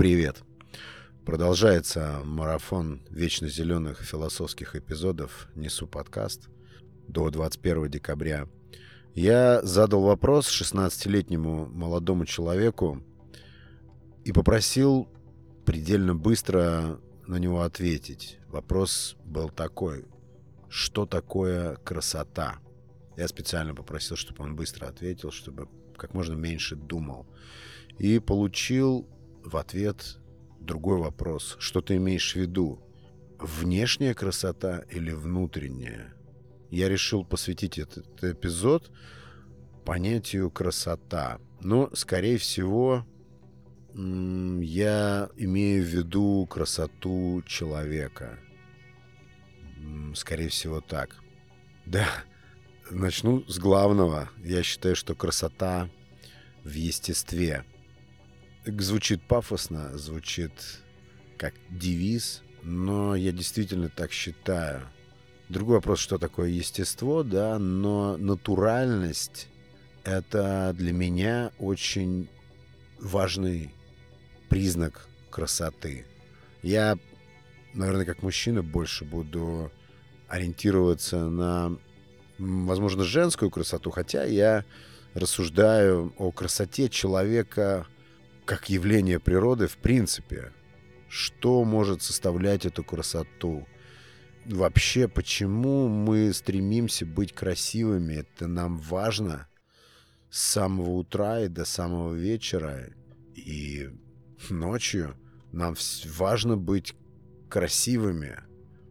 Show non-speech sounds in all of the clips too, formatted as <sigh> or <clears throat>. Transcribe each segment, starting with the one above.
Привет! Продолжается марафон вечно зеленых философских эпизодов «Несу подкаст» до 21 декабря. Я задал вопрос 16-летнему молодому человеку и попросил предельно быстро на него ответить. Вопрос был такой. Что такое красота? Я специально попросил, чтобы он быстро ответил, чтобы как можно меньше думал. И получил в ответ другой вопрос. Что ты имеешь в виду? Внешняя красота или внутренняя? Я решил посвятить этот эпизод понятию красота. Но, скорее всего, я имею в виду красоту человека. Скорее всего, так. Да, начну с главного. Я считаю, что красота в естестве. Звучит пафосно, звучит как девиз, но я действительно так считаю. Другой вопрос, что такое естество, да, но натуральность — это для меня очень важный признак красоты. Я, наверное, как мужчина больше буду ориентироваться на, возможно, женскую красоту, хотя я рассуждаю о красоте человека как явление природы в принципе. Что может составлять эту красоту? Вообще, почему мы стремимся быть красивыми? Это нам важно с самого утра и до самого вечера. И ночью нам важно быть красивыми.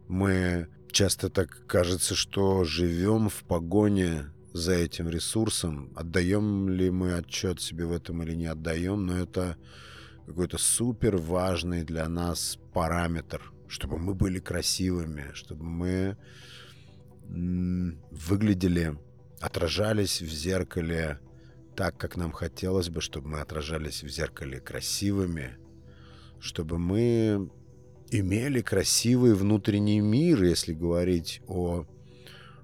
Мы часто так кажется, что живем в погоне за этим ресурсом. Отдаем ли мы отчет себе в этом или не отдаем, но это какой-то супер важный для нас параметр, чтобы мы были красивыми, чтобы мы выглядели, отражались в зеркале так, как нам хотелось бы, чтобы мы отражались в зеркале красивыми, чтобы мы имели красивый внутренний мир, если говорить о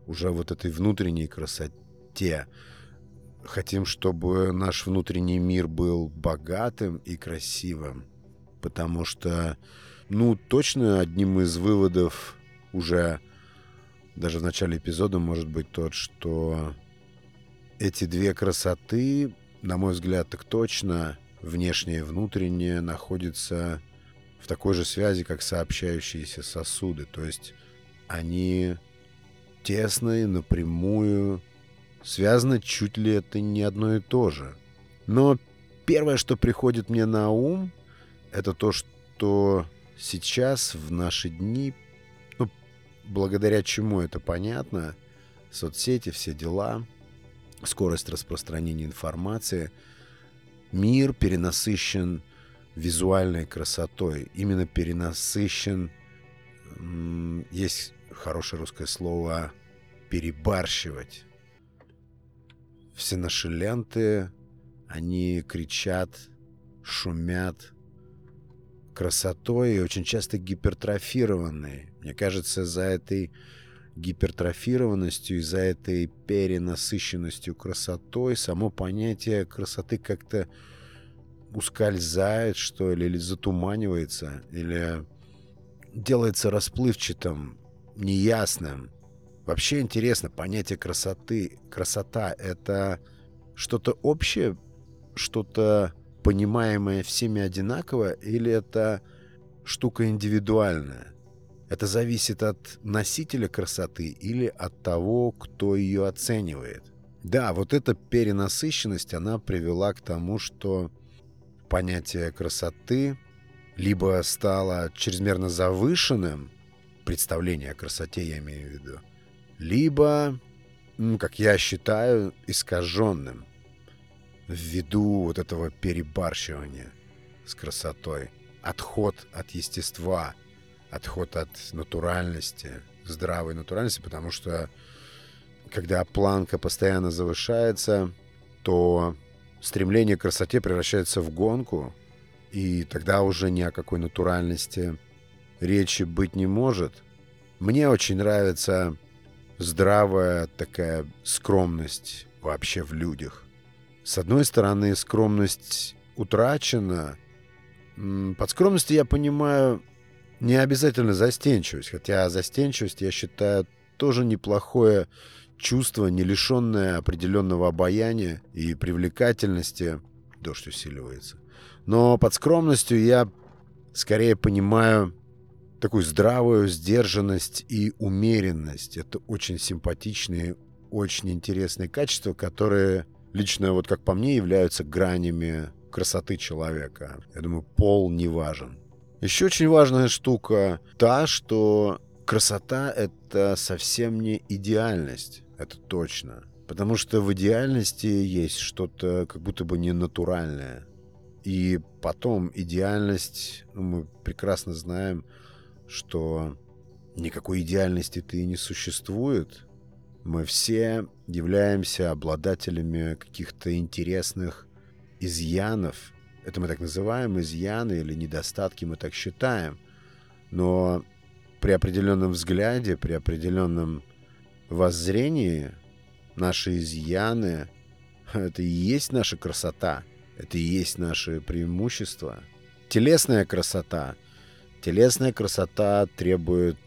уже вот этой внутренней красоте. Хотим, чтобы наш внутренний мир был богатым и красивым, потому что, ну, точно одним из выводов уже даже в начале эпизода может быть тот, что эти две красоты, на мой взгляд, так точно, внешнее и внутреннее, находятся в такой же связи, как сообщающиеся сосуды. То есть они тесно и напрямую связаны чуть ли это не одно и то же. Но первое, что приходит мне на ум, это то, что сейчас, в наши дни, ну, благодаря чему это понятно, соцсети, все дела — скорость распространения информации. Мир перенасыщен визуальной красотой, именно перенасыщен, есть хорошее русское слово «перебарщивать». Все наши ленты, они кричат, шумят красотой и очень часто гипертрофированные. Мне кажется, за этой гипертрофированностью, из-за этой перенасыщенностью красотой, само понятие красоты как-то ускользает, что ли, или затуманивается, или делается расплывчатым, неясным. Вообще интересно, понятие красоты, красота — это что-то общее, что-то понимаемое всеми одинаково, или это штука индивидуальная? Это зависит от носителя красоты или от того, кто ее оценивает. Да, вот эта перенасыщенность, она привела к тому, что понятие красоты либо стало чрезмерно завышенным, представление о красоте я имею в виду, либо, ну, как я считаю, искаженным ввиду вот этого перебарщивания с красотой, отход от естества – отход от натуральности, здравой натуральности, потому что когда планка постоянно завышается, то стремление к красоте превращается в гонку, и тогда уже ни о какой натуральности речи быть не может. Мне очень нравится здравая такая скромность вообще в людях. С одной стороны, скромность утрачена Под скромностью я понимаю не обязательно застенчивость, хотя застенчивость, я считаю, тоже неплохое чувство, не лишенное определенного обаяния и привлекательности. Дождь усиливается. Но под скромностью я скорее понимаю такую здравую сдержанность и умеренность. Это очень симпатичные, очень интересные качества, которые лично, вот как по мне, являются гранями красоты человека. Я думаю, пол не важен. Еще очень важная штука та, что красота — это совсем не идеальность. Это точно. Потому что в идеальности есть что-то как будто бы ненатуральное. И потом идеальность, ну, мы прекрасно знаем, что никакой идеальности-то и не существует. Мы все являемся обладателями каких-то интересных изъянов. Это мы так называем изъяны или недостатки, мы так считаем. Но при определенном взгляде, при определенном воззрении наши изъяны — это и есть наша красота, это и есть наше преимущество. Телесная красота. Телесная красота требует,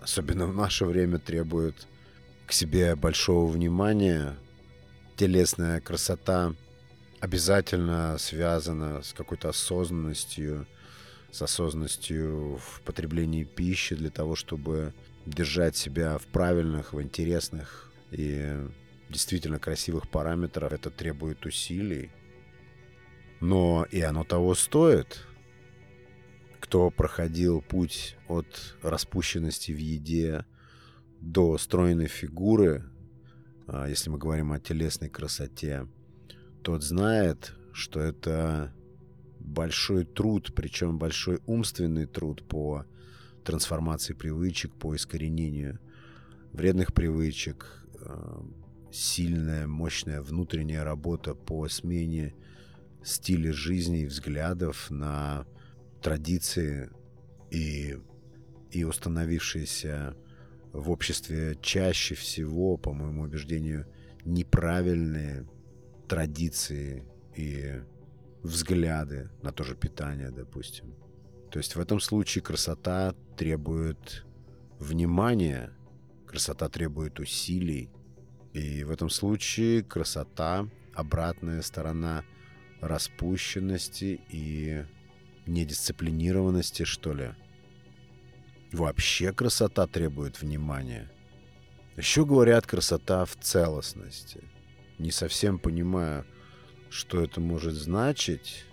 особенно в наше время, требует к себе большого внимания. Телесная красота обязательно связана с какой-то осознанностью, с осознанностью в потреблении пищи для того, чтобы держать себя в правильных, в интересных и действительно красивых параметрах. Это требует усилий. Но и оно того стоит. Кто проходил путь от распущенности в еде до стройной фигуры, а, если мы говорим о телесной красоте, тот знает, что это большой труд, причем большой умственный труд по трансформации привычек, по искоренению вредных привычек, э, сильная, мощная внутренняя работа по смене стиля жизни и взглядов на традиции и, и установившиеся в обществе чаще всего, по моему убеждению, неправильные традиции и взгляды на то же питание, допустим. То есть в этом случае красота требует внимания, красота требует усилий. И в этом случае красота — обратная сторона распущенности и недисциплинированности, что ли. Вообще красота требует внимания. Еще говорят, красота в целостности. Не совсем понимаю, что это может значить,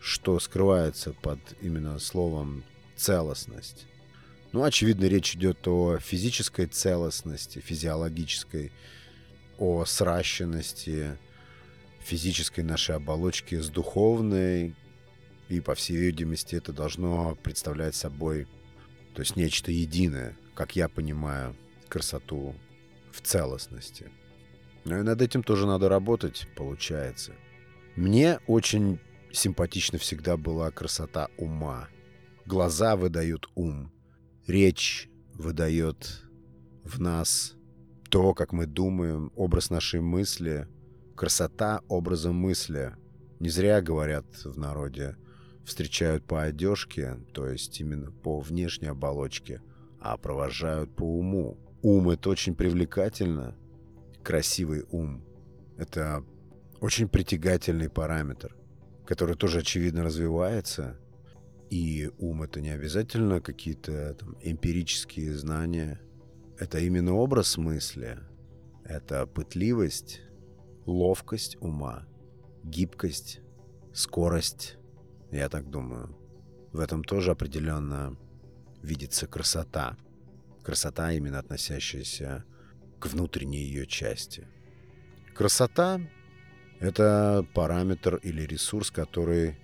что скрывается под именно словом целостность. Ну, очевидно, речь идет о физической целостности, физиологической, о сращенности физической нашей оболочки с духовной, и, по всей видимости, это должно представлять собой, то есть нечто единое, как я понимаю, красоту в целостности. Ну и над этим тоже надо работать, получается. Мне очень симпатична всегда была красота ума. Глаза выдают ум. Речь выдает в нас то, как мы думаем, образ нашей мысли. Красота образа мысли. Не зря говорят в народе, встречают по одежке, то есть именно по внешней оболочке, а провожают по уму. Ум — это очень привлекательно, красивый ум. Это очень притягательный параметр, который тоже, очевидно, развивается. И ум — это не обязательно какие-то там эмпирические знания. Это именно образ мысли. Это пытливость, ловкость ума, гибкость, скорость. Я так думаю. В этом тоже определенно видится красота. Красота, именно относящаяся к внутренней ее части. Красота — это параметр или ресурс, который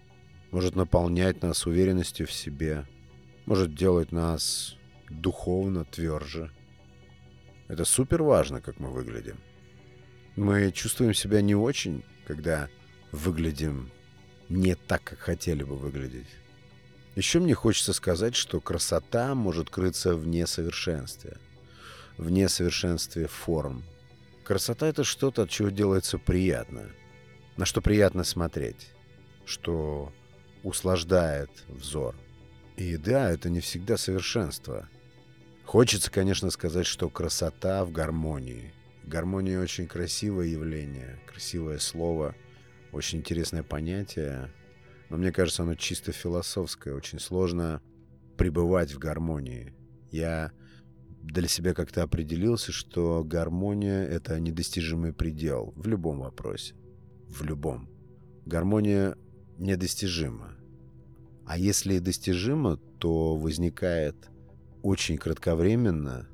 может наполнять нас уверенностью в себе, может делать нас духовно тверже. Это супер важно, как мы выглядим. Мы чувствуем себя не очень, когда выглядим не так, как хотели бы выглядеть. Еще мне хочется сказать, что красота может крыться в несовершенстве в несовершенстве форм. Красота — это что-то, от чего делается приятно, на что приятно смотреть, что услаждает взор. И да, это не всегда совершенство. Хочется, конечно, сказать, что красота в гармонии. Гармония очень красивое явление, красивое слово, очень интересное понятие. Но мне кажется, оно чисто философское. Очень сложно пребывать в гармонии. Я для себя как-то определился, что гармония — это недостижимый предел в любом вопросе. В любом. Гармония недостижима. А если и достижима, то возникает очень кратковременно,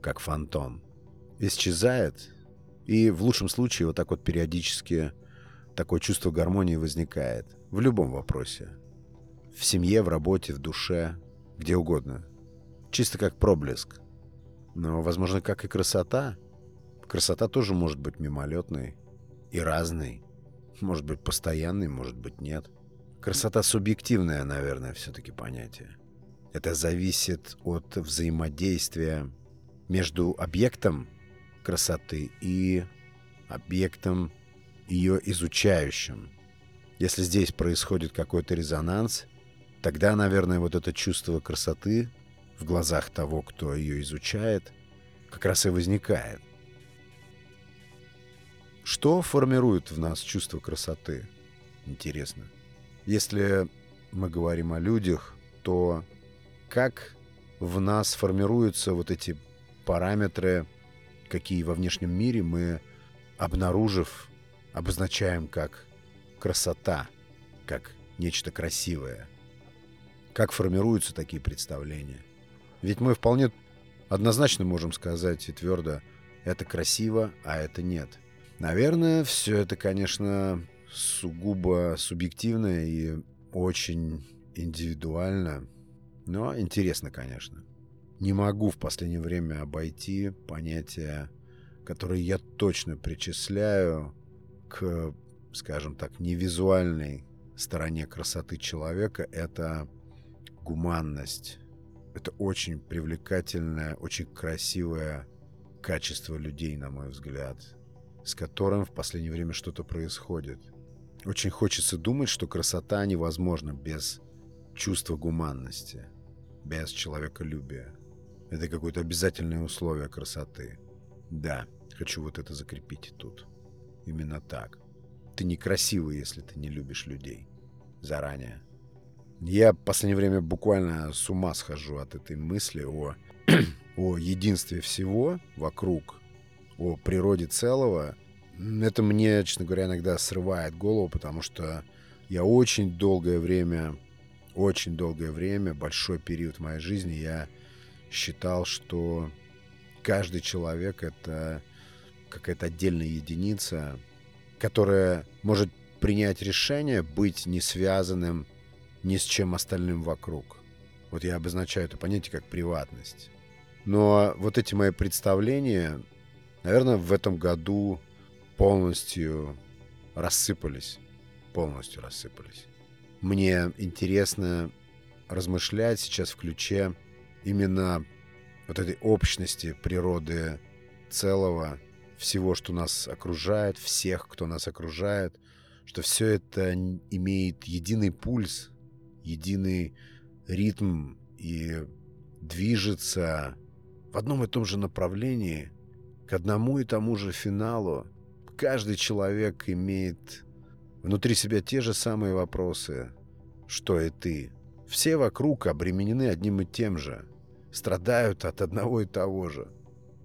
как фантом. Исчезает, и в лучшем случае вот так вот периодически такое чувство гармонии возникает. В любом вопросе. В семье, в работе, в душе, где угодно. Чисто как проблеск. Но, возможно, как и красота. Красота тоже может быть мимолетной и разной. Может быть, постоянной, может быть, нет. Красота субъективная, наверное, все-таки понятие. Это зависит от взаимодействия между объектом красоты и объектом ее изучающим. Если здесь происходит какой-то резонанс, тогда, наверное, вот это чувство красоты в глазах того, кто ее изучает, как раз и возникает. Что формирует в нас чувство красоты? Интересно. Если мы говорим о людях, то как в нас формируются вот эти параметры, какие во внешнем мире мы, обнаружив, обозначаем как красота, как нечто красивое. Как формируются такие представления? Ведь мы вполне однозначно можем сказать и твердо, это красиво, а это нет. Наверное, все это, конечно, сугубо субъективно и очень индивидуально, но интересно, конечно. Не могу в последнее время обойти понятия, которые я точно причисляю к, скажем так, невизуальной стороне красоты человека. Это гуманность, это очень привлекательное, очень красивое качество людей, на мой взгляд, с которым в последнее время что-то происходит. Очень хочется думать, что красота невозможна без чувства гуманности, без человеколюбия. Это какое-то обязательное условие красоты. Да, хочу вот это закрепить тут. Именно так. Ты некрасивый, если ты не любишь людей. Заранее. Я в последнее время буквально с ума схожу от этой мысли о, <clears throat> о единстве всего вокруг, о природе целого. Это мне, честно говоря, иногда срывает голову, потому что я очень долгое время, очень долгое время, большой период моей жизни, я считал, что каждый человек — это какая-то отдельная единица, которая может принять решение быть не связанным ни с чем остальным вокруг. Вот я обозначаю это понятие как приватность. Но вот эти мои представления, наверное, в этом году полностью рассыпались. Полностью рассыпались. Мне интересно размышлять сейчас в ключе именно вот этой общности природы целого, всего, что нас окружает, всех, кто нас окружает, что все это имеет единый пульс, единый ритм и движется в одном и том же направлении к одному и тому же финалу. Каждый человек имеет внутри себя те же самые вопросы, что и ты. Все вокруг обременены одним и тем же, страдают от одного и того же,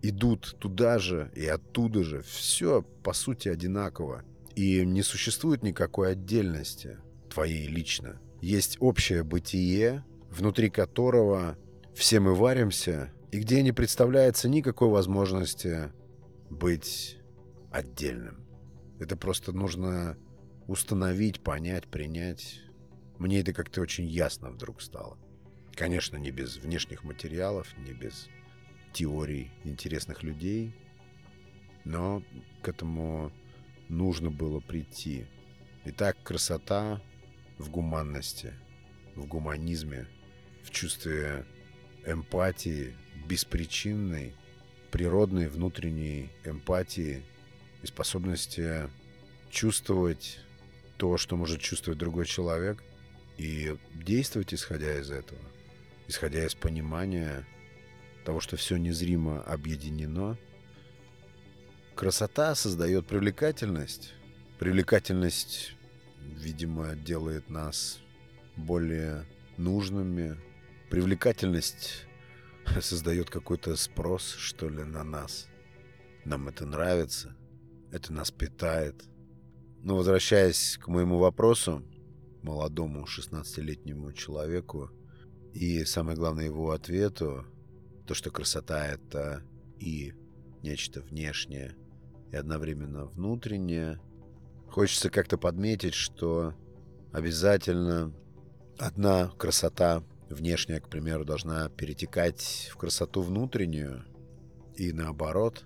идут туда же и оттуда же. Все, по сути, одинаково. И не существует никакой отдельности твоей лично есть общее бытие, внутри которого все мы варимся, и где не представляется никакой возможности быть отдельным. Это просто нужно установить, понять, принять. Мне это как-то очень ясно вдруг стало. Конечно, не без внешних материалов, не без теорий интересных людей, но к этому нужно было прийти. Итак, красота в гуманности, в гуманизме, в чувстве эмпатии, беспричинной, природной внутренней эмпатии и способности чувствовать то, что может чувствовать другой человек, и действовать исходя из этого, исходя из понимания того, что все незримо объединено. Красота создает привлекательность. Привлекательность, видимо, делает нас более нужными. Привлекательность <laughs> создает какой-то спрос, что ли, на нас. Нам это нравится, это нас питает. Но возвращаясь к моему вопросу, молодому 16-летнему человеку, и самое главное его ответу, то, что красота — это и нечто внешнее, и одновременно внутреннее. Хочется как-то подметить, что обязательно одна красота внешняя, к примеру, должна перетекать в красоту внутреннюю и наоборот.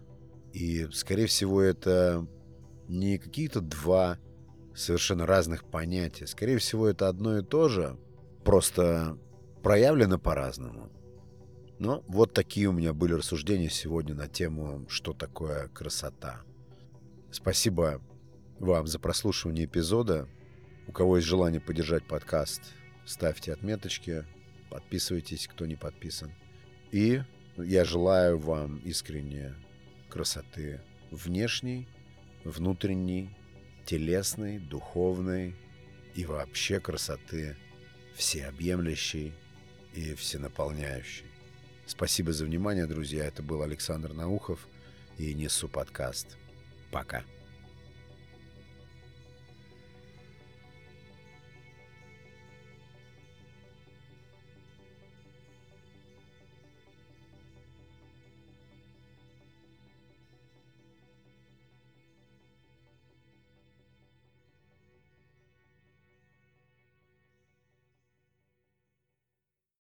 И, скорее всего, это не какие-то два совершенно разных понятия. Скорее всего, это одно и то же, просто проявлено по-разному. Но вот такие у меня были рассуждения сегодня на тему, что такое красота. Спасибо вам за прослушивание эпизода. У кого есть желание поддержать подкаст, ставьте отметочки, подписывайтесь, кто не подписан. И я желаю вам искренне красоты внешней, внутренней, телесной, духовной и вообще красоты всеобъемлющей и всенаполняющей. Спасибо за внимание, друзья. Это был Александр Наухов и Несу подкаст. Пока.